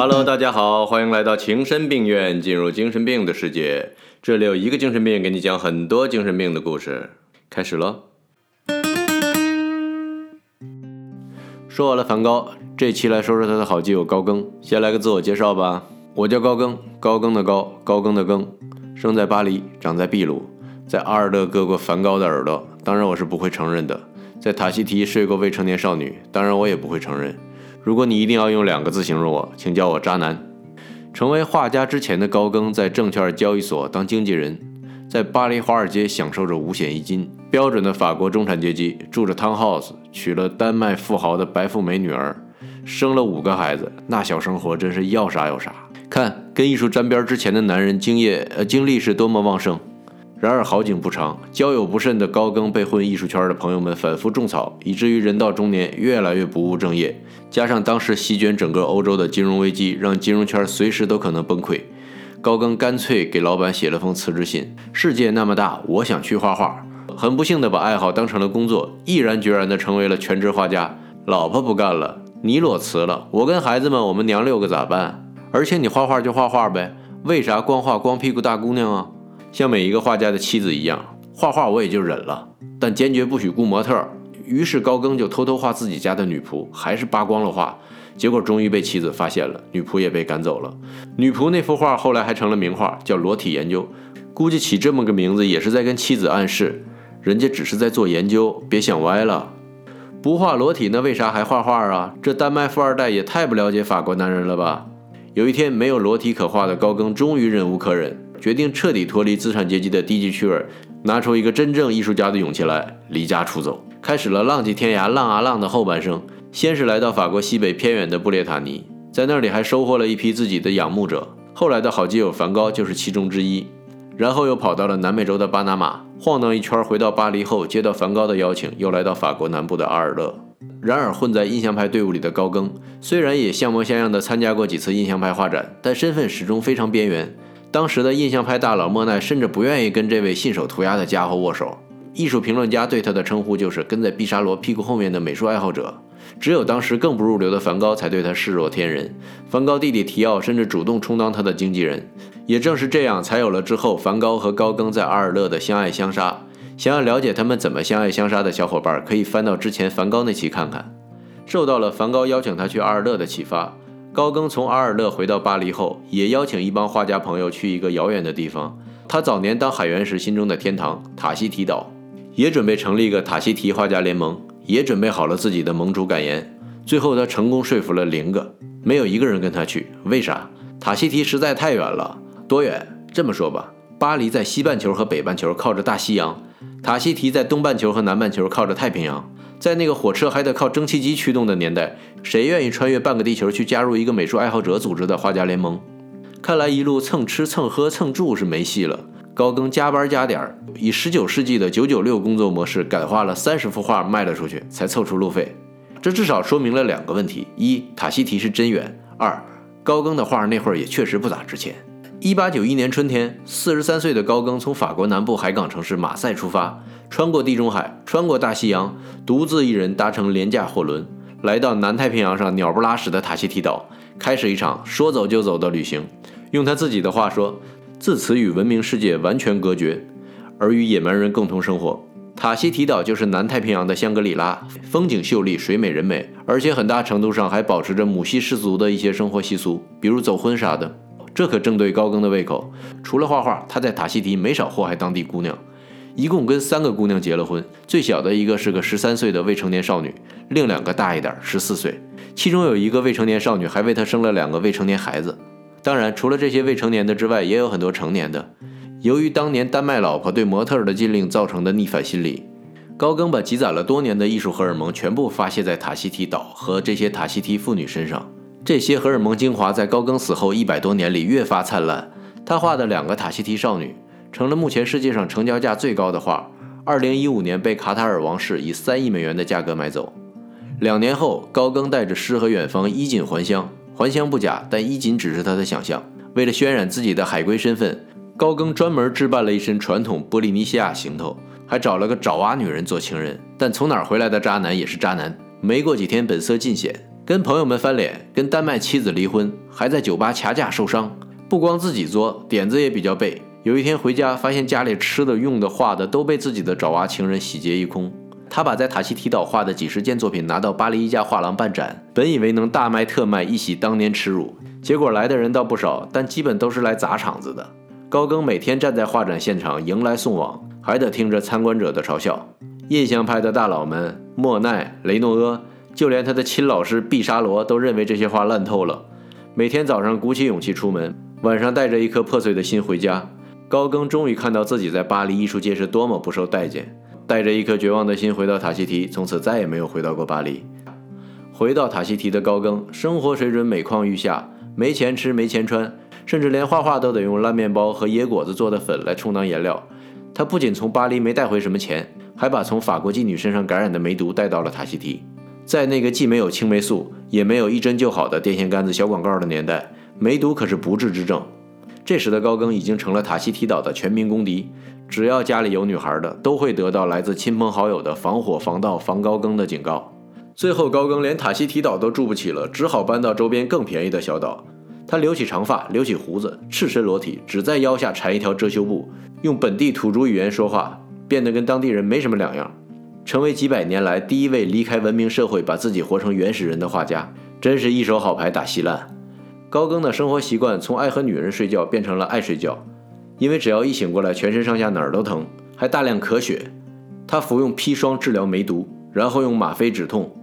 Hello，大家好，欢迎来到情深病院，进入精神病的世界。这里有一个精神病给你讲很多精神病的故事。开始了。说完了梵高，这期来说说他的好基友高更。先来个自我介绍吧，我叫高更，高更的高，高更的更，生在巴黎，长在秘鲁，在阿尔勒割过梵高的耳朵，当然我是不会承认的。在塔希提睡过未成年少女，当然我也不会承认。如果你一定要用两个字形容我，请叫我渣男。成为画家之前的高更，在证券交易所当经纪人，在巴黎华尔街享受着五险一金，标准的法国中产阶级，住着 townhouse，娶了丹麦富豪的白富美女儿，生了五个孩子，那小生活真是要啥有啥。看，跟艺术沾边之前的男人，经验呃精力是多么旺盛。然而好景不长，交友不慎的高更被混艺术圈的朋友们反复种草，以至于人到中年越来越不务正业。加上当时席卷整个欧洲的金融危机，让金融圈随时都可能崩溃。高更干脆给老板写了封辞职信：“世界那么大，我想去画画。”很不幸的把爱好当成了工作，毅然决然的成为了全职画家。老婆不干了，你裸辞了，我跟孩子们，我们娘六个咋办？而且你画画就画画呗，为啥光画光屁股大姑娘啊？像每一个画家的妻子一样，画画我也就忍了，但坚决不许雇模特。于是高更就偷偷画自己家的女仆，还是扒光了画。结果终于被妻子发现了，女仆也被赶走了。女仆那幅画后来还成了名画，叫《裸体研究》。估计起这么个名字也是在跟妻子暗示，人家只是在做研究，别想歪了。不画裸体，那为啥还画画啊？这丹麦富二代也太不了解法国男人了吧？有一天没有裸体可画的高更，终于忍无可忍。决定彻底脱离资产阶级的低级趣味，拿出一个真正艺术家的勇气来，离家出走，开始了浪迹天涯、浪啊浪的后半生。先是来到法国西北偏远的布列塔尼，在那里还收获了一批自己的仰慕者，后来的好基友梵高就是其中之一。然后又跑到了南美洲的巴拿马，晃荡一圈，回到巴黎后，接到梵高的邀请，又来到法国南部的阿尔勒。然而混在印象派队伍里的高更，虽然也像模像样的参加过几次印象派画展，但身份始终非常边缘。当时的印象派大佬莫奈甚至不愿意跟这位信手涂鸦的家伙握手。艺术评论家对他的称呼就是跟在毕沙罗屁股后面的美术爱好者。只有当时更不入流的梵高才对他视若天人。梵高弟弟提奥甚至主动充当他的经纪人。也正是这样，才有了之后梵高和高更在阿尔勒的相爱相杀。想要了解他们怎么相爱相杀的小伙伴，可以翻到之前梵高那期看看。受到了梵高邀请他去阿尔勒的启发。高更从阿尔勒回到巴黎后，也邀请一帮画家朋友去一个遥远的地方，他早年当海员时心中的天堂——塔希提岛，也准备成立一个塔希提画家联盟，也准备好了自己的盟主感言。最后，他成功说服了零个，没有一个人跟他去。为啥？塔希提实在太远了。多远？这么说吧，巴黎在西半球和北半球靠着大西洋，塔希提在东半球和南半球靠着太平洋。在那个火车还得靠蒸汽机驱动的年代，谁愿意穿越半个地球去加入一个美术爱好者组织的画家联盟？看来一路蹭吃蹭喝蹭住是没戏了。高更加班加点，以十九世纪的九九六工作模式改画了三十幅画卖了出去，才凑出路费。这至少说明了两个问题：一，塔希提是真远；二，高更的画那会儿也确实不咋值钱。一八九一年春天，四十三岁的高更从法国南部海港城市马赛出发。穿过地中海，穿过大西洋，独自一人搭乘廉价货轮，来到南太平洋上鸟不拉屎的塔希提岛，开始一场说走就走的旅行。用他自己的话说：“自此与文明世界完全隔绝，而与野蛮人共同生活。”塔希提岛就是南太平洋的香格里拉，风景秀丽，水美人美，而且很大程度上还保持着母系氏族的一些生活习俗，比如走婚啥的。这可正对高更的胃口。除了画画，他在塔希提没少祸害当地姑娘。一共跟三个姑娘结了婚，最小的一个是个十三岁的未成年少女，另两个大一点，十四岁。其中有一个未成年少女还为他生了两个未成年孩子。当然，除了这些未成年的之外，也有很多成年的。由于当年丹麦老婆对模特的禁令造成的逆反心理，高更把积攒了多年的艺术荷尔蒙全部发泄在塔希提岛和这些塔希提妇女身上。这些荷尔蒙精华在高更死后一百多年里越发灿烂。他画的两个塔希提少女。成了目前世界上成交价最高的画。二零一五年被卡塔尔王室以三亿美元的价格买走。两年后，高更带着诗和远方衣锦还乡，还乡不假，但衣锦只是他的想象。为了渲染自己的海归身份，高更专门置办了一身传统波利尼西亚行头，还找了个爪哇女人做情人。但从哪儿回来的渣男也是渣男。没过几天，本色尽显，跟朋友们翻脸，跟丹麦妻子离婚，还在酒吧掐架受伤。不光自己作，点子也比较背。有一天回家，发现家里吃的、用的、画的都被自己的爪哇情人洗劫一空。他把在塔希提岛画的几十件作品拿到巴黎一家画廊办展，本以为能大卖特卖，一洗当年耻辱。结果来的人倒不少，但基本都是来砸场子的。高更每天站在画展现场迎来送往，还得听着参观者的嘲笑。印象派的大佬们，莫奈、雷诺阿，就连他的亲老师毕沙罗都认为这些画烂透了。每天早上鼓起勇气出门，晚上带着一颗破碎的心回家。高更终于看到自己在巴黎艺术界是多么不受待见。带着一颗绝望的心回到塔希提，从此再也没有回到过巴黎。回到塔希提的高更，生活水准每况愈下，没钱吃，没钱穿，甚至连画画都得用烂面包和野果子做的粉来充当颜料。他不仅从巴黎没带回什么钱，还把从法国妓女身上感染的梅毒带到了塔希提。在那个既没有青霉素，也没有一针就好的电线杆子小广告的年代，梅毒可是不治之症。这时的高更已经成了塔希提岛的全民公敌。只要家里有女孩的，都会得到来自亲朋好友的防火、防盗、防高更的警告。最后，高更连塔希提岛都住不起了，只好搬到周边更便宜的小岛。他留起长发，留起胡子，赤身裸体，只在腰下缠一条遮羞布，用本地土著语言说话，变得跟当地人没什么两样，成为几百年来第一位离开文明社会，把自己活成原始人的画家，真是一手好牌打稀烂。高更的生活习惯从爱和女人睡觉变成了爱睡觉。因为只要一醒过来，全身上下哪儿都疼，还大量咳血。他服用砒霜治疗梅毒，然后用吗啡止痛，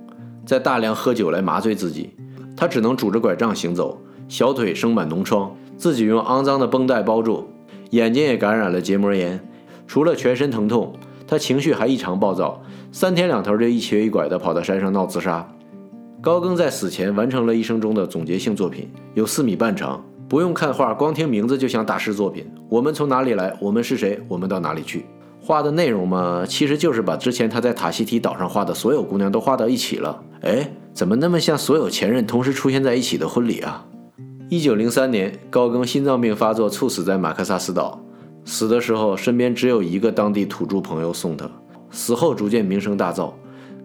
再大量喝酒来麻醉自己。他只能拄着拐杖行走，小腿生满脓疮，自己用肮脏的绷带包住，眼睛也感染了结膜炎。除了全身疼痛，他情绪还异常暴躁，三天两头就一瘸一拐地跑到山上闹自杀。高更在死前完成了一生中的总结性作品，有四米半长。不用看画，光听名字就像大师作品。我们从哪里来？我们是谁？我们到哪里去？画的内容嘛，其实就是把之前他在塔希提岛上画的所有姑娘都画到一起了。哎，怎么那么像所有前任同时出现在一起的婚礼啊？一九零三年，高更心脏病发作，猝死在马克萨斯岛。死的时候，身边只有一个当地土著朋友送他。死后逐渐名声大噪。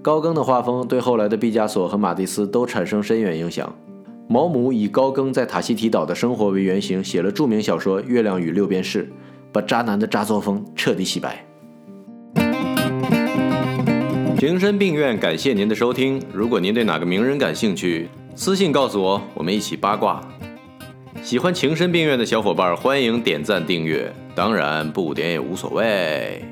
高更的画风对后来的毕加索和马蒂斯都产生深远影响。毛姆以高更在塔希提岛的生活为原型，写了著名小说《月亮与六便士》，把渣男的渣作风彻底洗白。情深病院感谢您的收听。如果您对哪个名人感兴趣，私信告诉我，我们一起八卦。喜欢情深病院的小伙伴，欢迎点赞订阅，当然不点也无所谓。